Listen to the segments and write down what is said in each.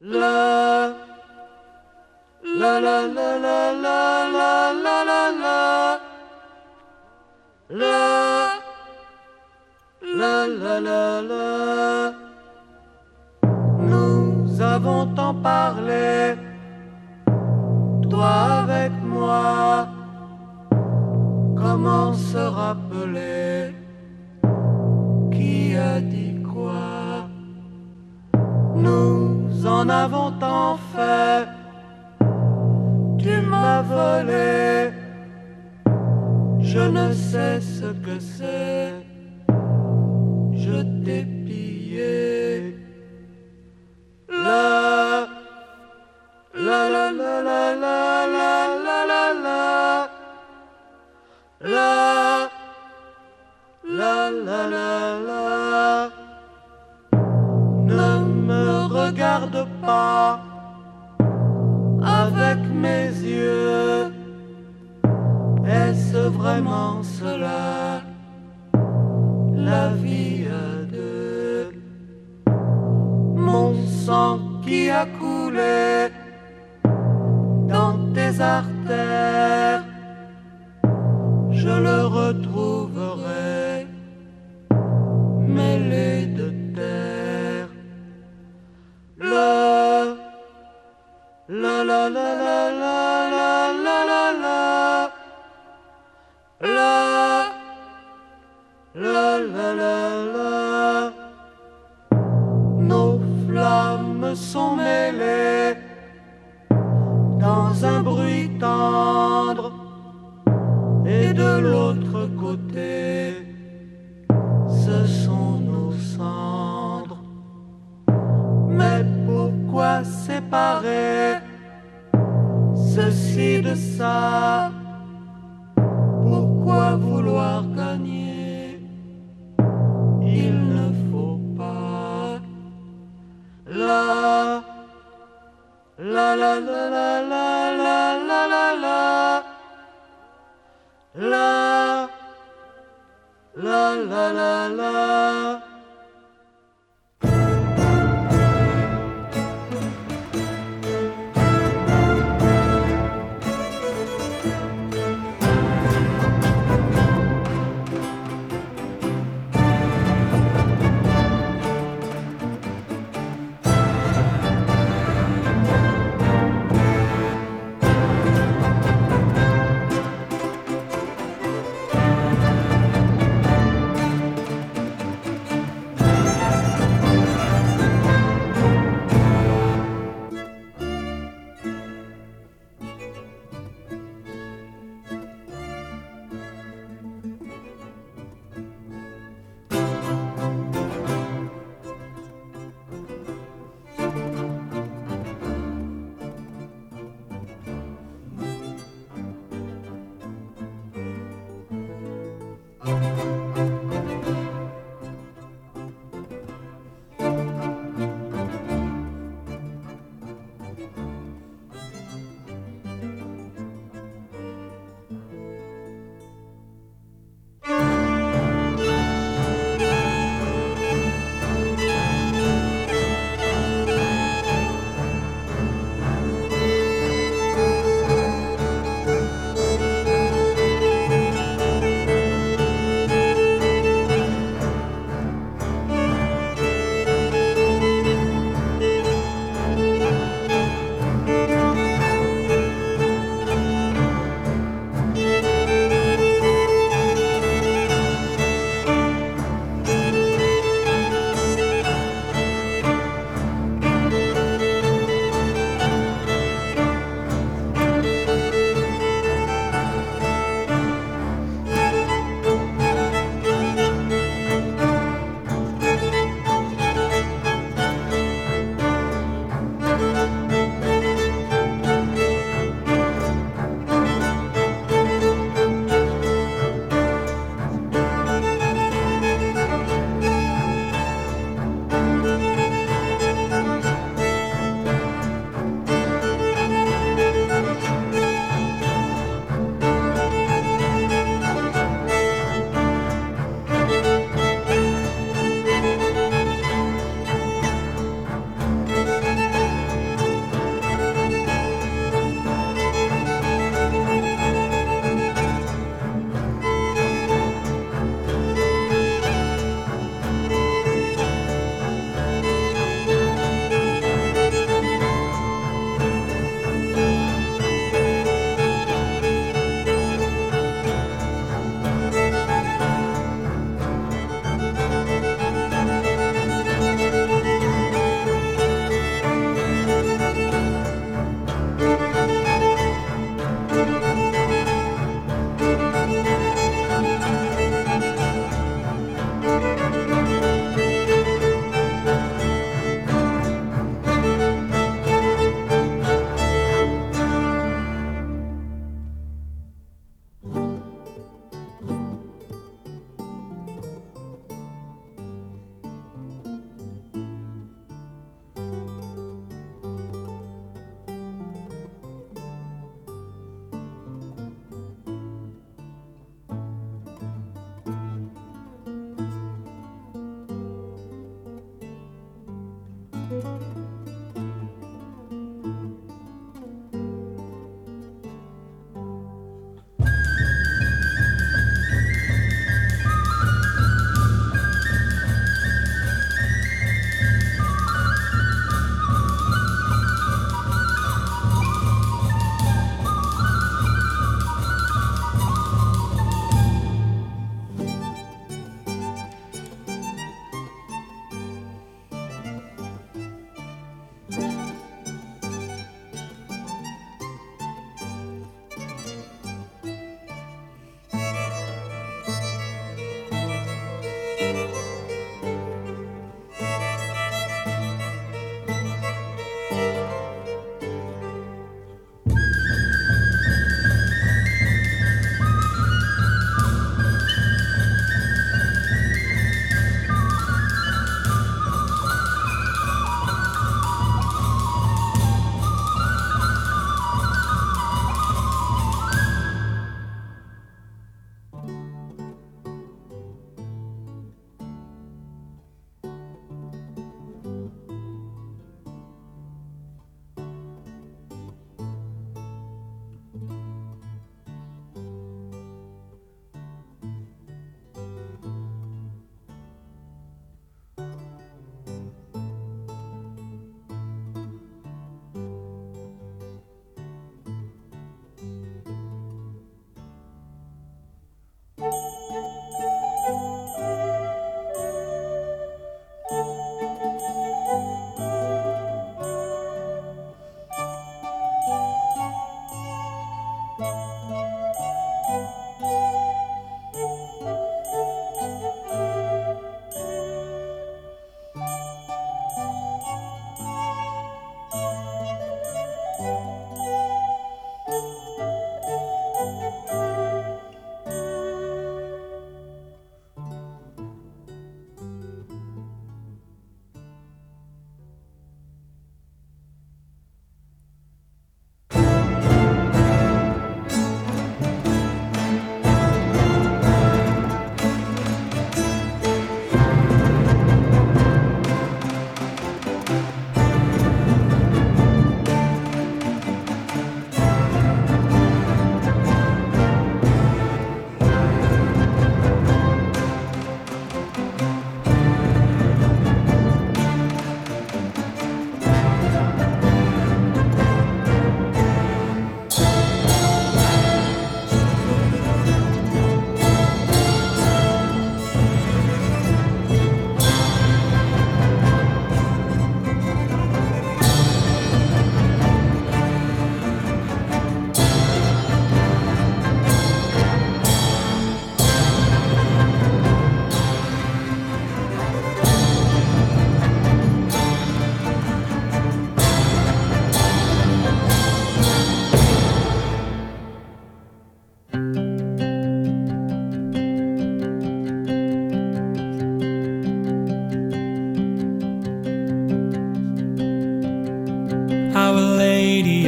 La la la la la la la la la la. La la la la la. Nous avons tant parlé Toi avec moi. Comment se rappeler? En avons tant fait Tu m'as volé. Je ne sais ce que c'est. Je t'ai avec mes yeux. Est-ce vraiment cela la vie à deux Mon sang qui a coulé dans tes artères, je le retrouverai mêlé sont mêlées dans un bruit tendre et de l'autre côté ce sont nos cendres. Mais pourquoi séparer the sun.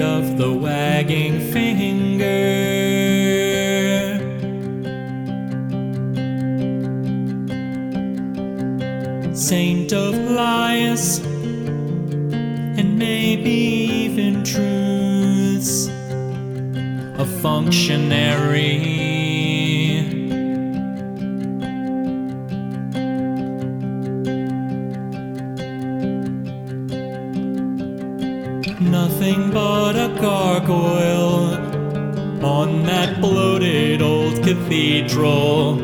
of the wagging finger. Saint of lies and maybe even truths, a functionary. nothing but gargoyle on that bloated old cathedral.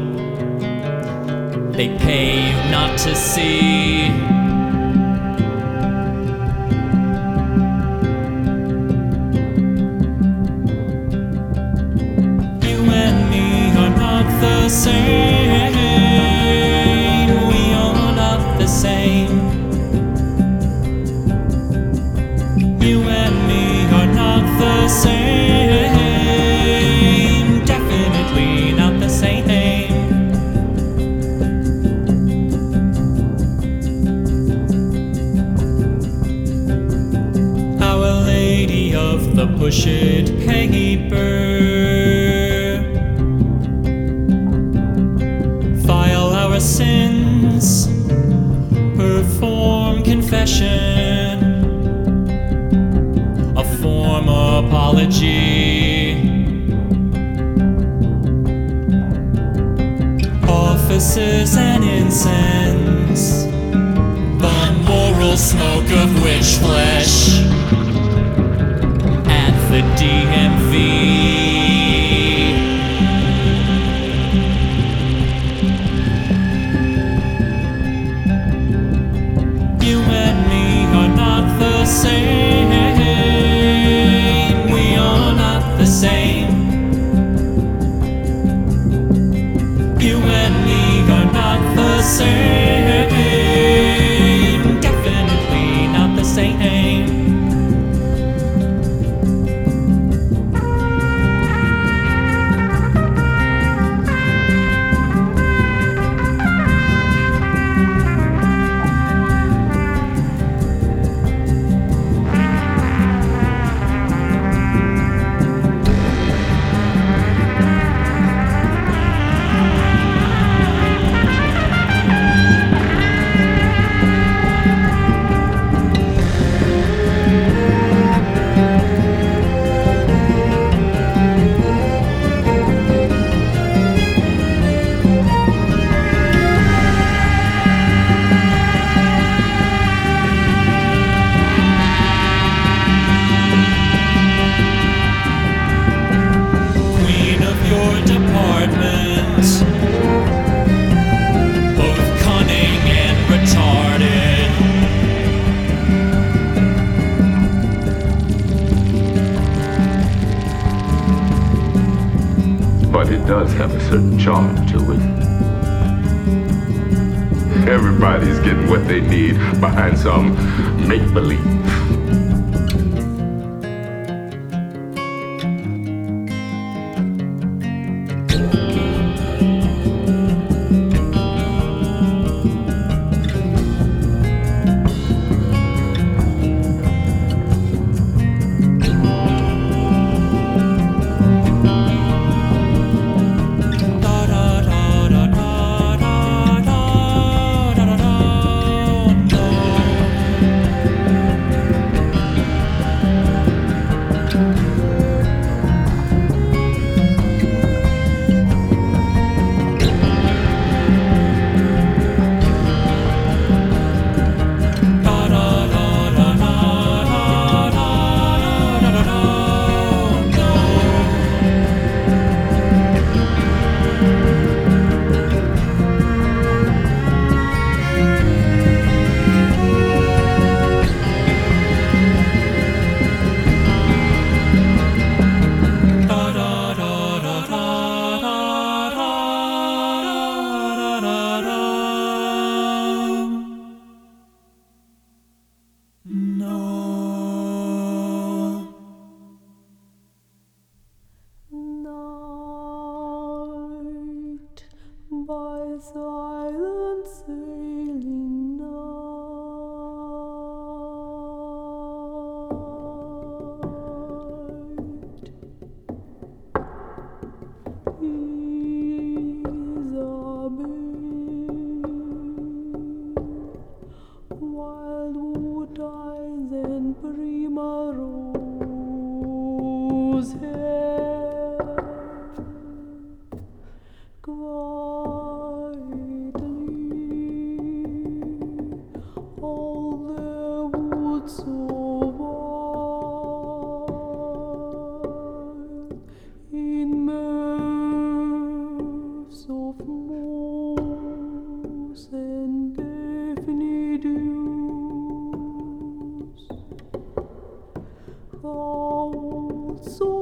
They pay you not to see. So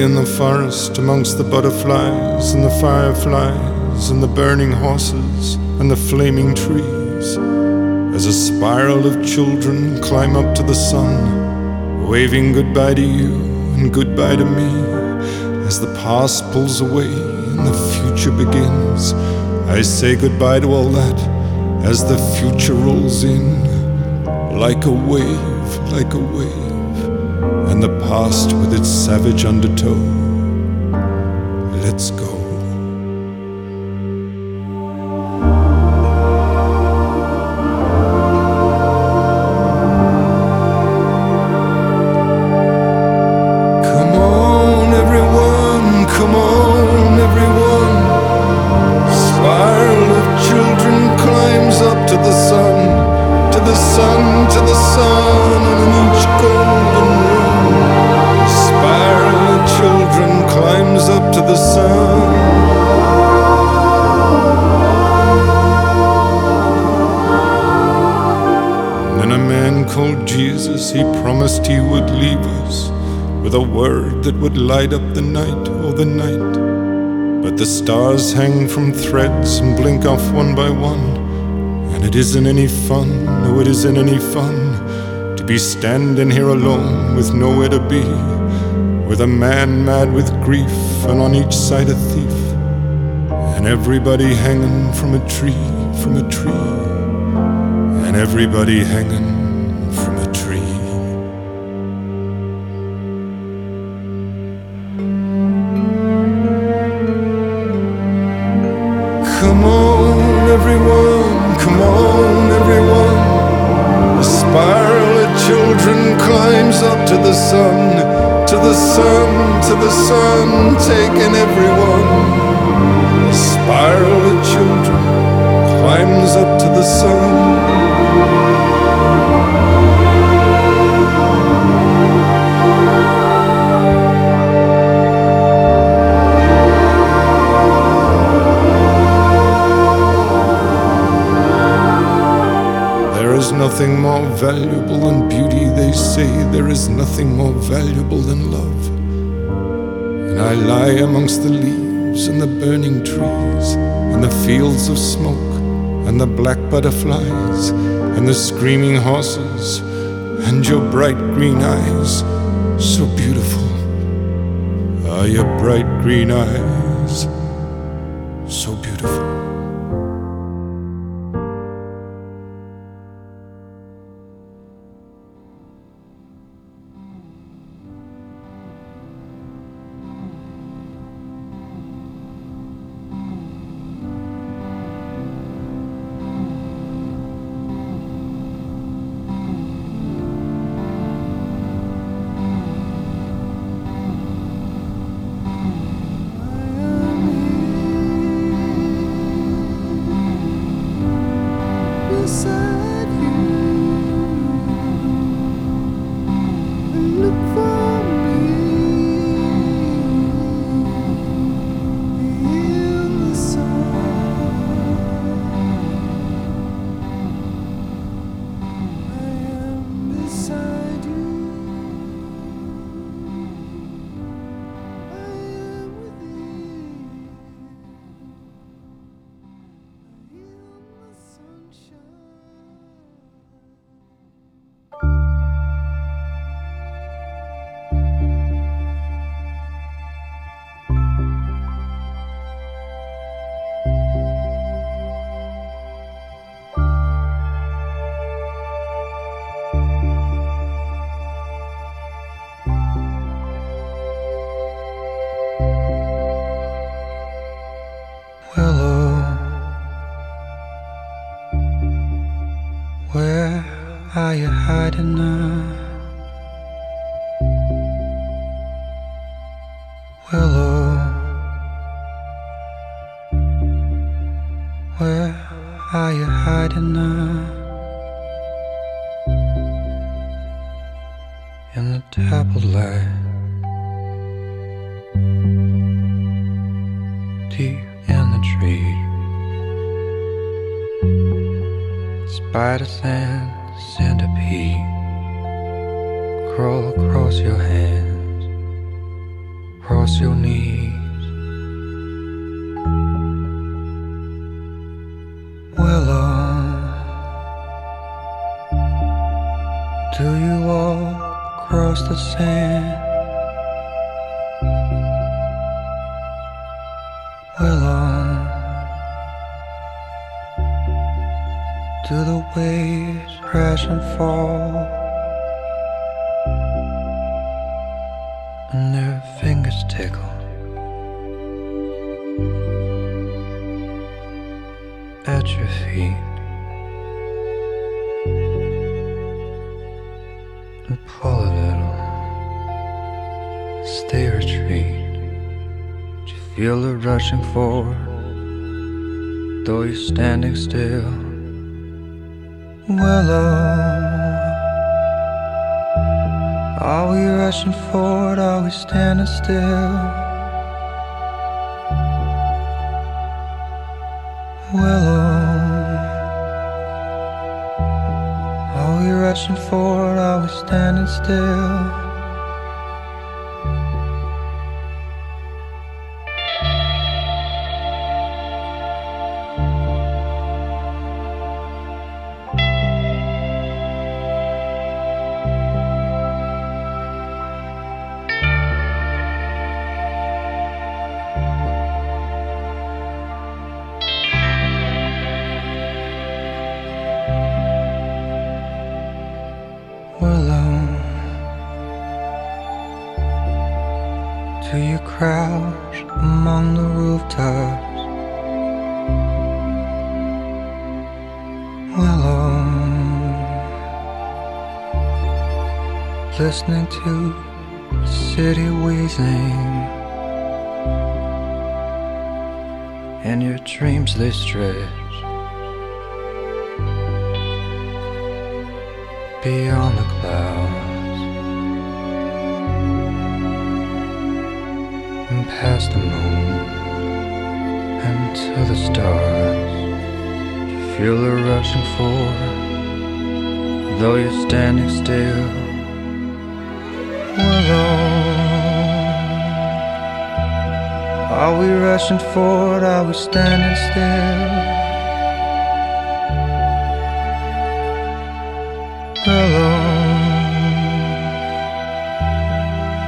in the forest amongst the butterflies and the fireflies and the burning horses and the flaming trees. As a spiral of children climb up to the sun, waving goodbye to you and goodbye to me. As the past pulls away and the future begins, I say goodbye to all that as the future rolls in like a wave, like a wave, and the past with its savage undertow. Let's go. Would light up the night, oh, the night. But the stars hang from threads and blink off one by one. And it isn't any fun, no, it isn't any fun to be standing here alone with nowhere to be. With a man mad with grief, and on each side a thief. And everybody hanging from a tree, from a tree. And everybody hanging Come on, everyone, come on, everyone. A spiral of children climbs up to the sun, to the sun, to the sun, taking everyone. A spiral of children climbs up to the sun. Nothing more valuable than beauty, they say. There is nothing more valuable than love. And I lie amongst the leaves and the burning trees, and the fields of smoke, and the black butterflies, and the screaming horses, and your bright green eyes, so beautiful. Are your bright green eyes hiding now? Willow, where are you hiding now? Feel it rushing forward, though you're standing still? Willow, uh, are we rushing forward? Are we standing still? Willow, uh, are we rushing forward? Are we standing still?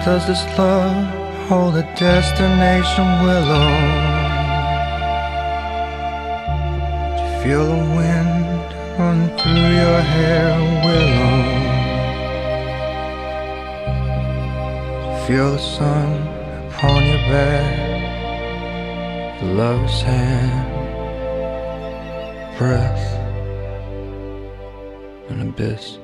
Does this love hold a destination? Willow, do you feel the wind run through your hair? Willow, do you feel the sun upon your back? The love's hand, breath an abyss.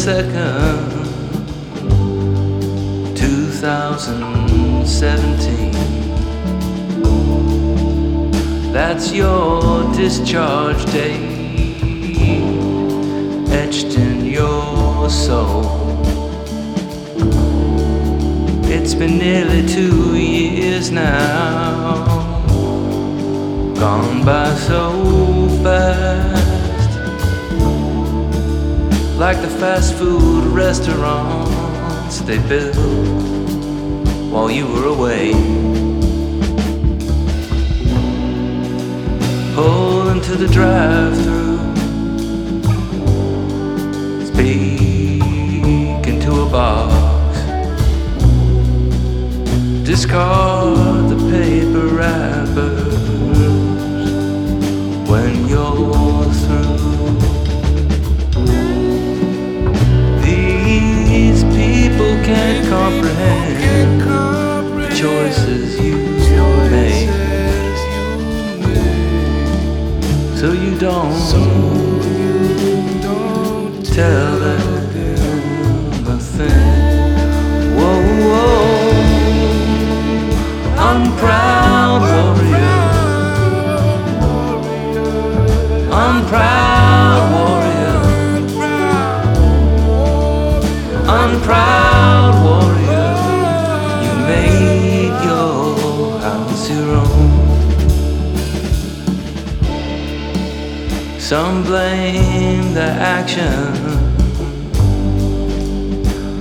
2nd, 2017. That's your discharge date, etched in your soul. It's been nearly two years now, gone by so fast. Like the fast food restaurants they built while you were away. Pull into the drive through, speak into a box. Discard the paper wrappers when you're through. Can't comprehend the choices you made. So you don't tell them Some blame the action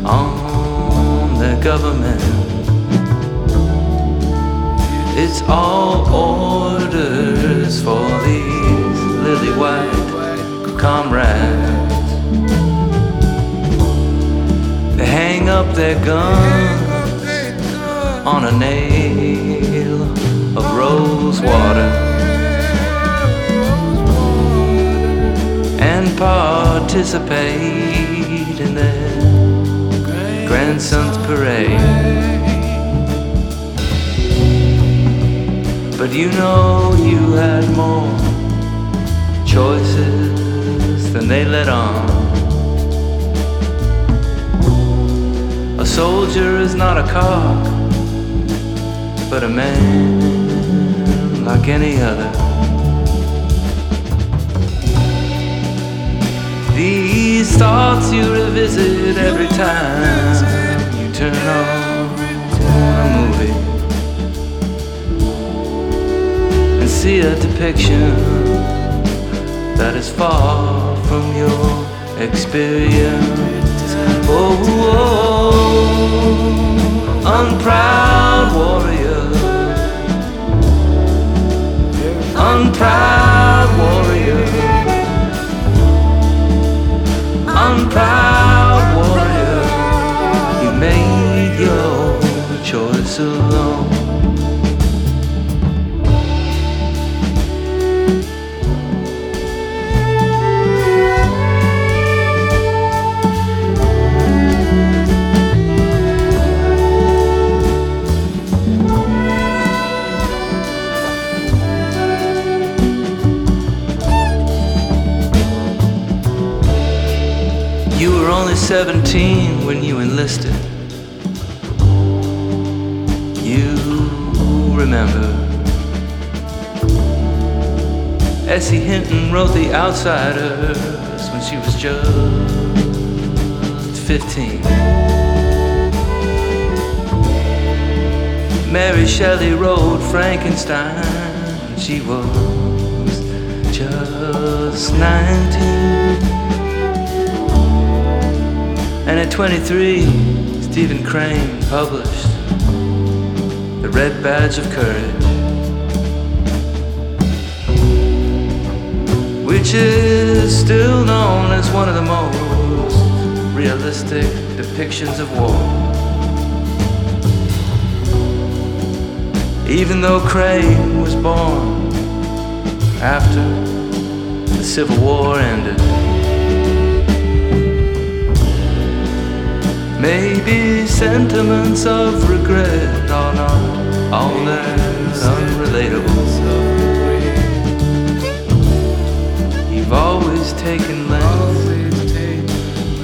on the government. It's all orders for these lily white comrades. They hang up their guns on a nail of rose water participate in their grandson's parade. But you know you had more choices than they let on. A soldier is not a cock, but a man like any other. These thoughts you revisit every time you turn on a movie. and see a depiction that is far from your experience. Oh, oh, unproud warrior, unproud warrior, unproud warrior. You made your choice alone. 17 when you enlisted. You remember. S.E. Hinton wrote The Outsiders when she was just 15. Mary Shelley wrote Frankenstein when she was just 19. And at 23, Stephen Crane published The Red Badge of Courage, which is still known as one of the most realistic depictions of war. Even though Crane was born after the Civil War ended. Maybe sentiments of regret are not all that unrelatable. You've always taken less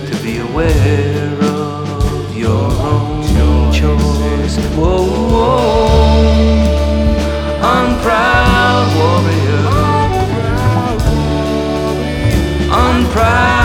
to be aware of your own choice. Whoa, whoa, unproud warrior, unproud warrior,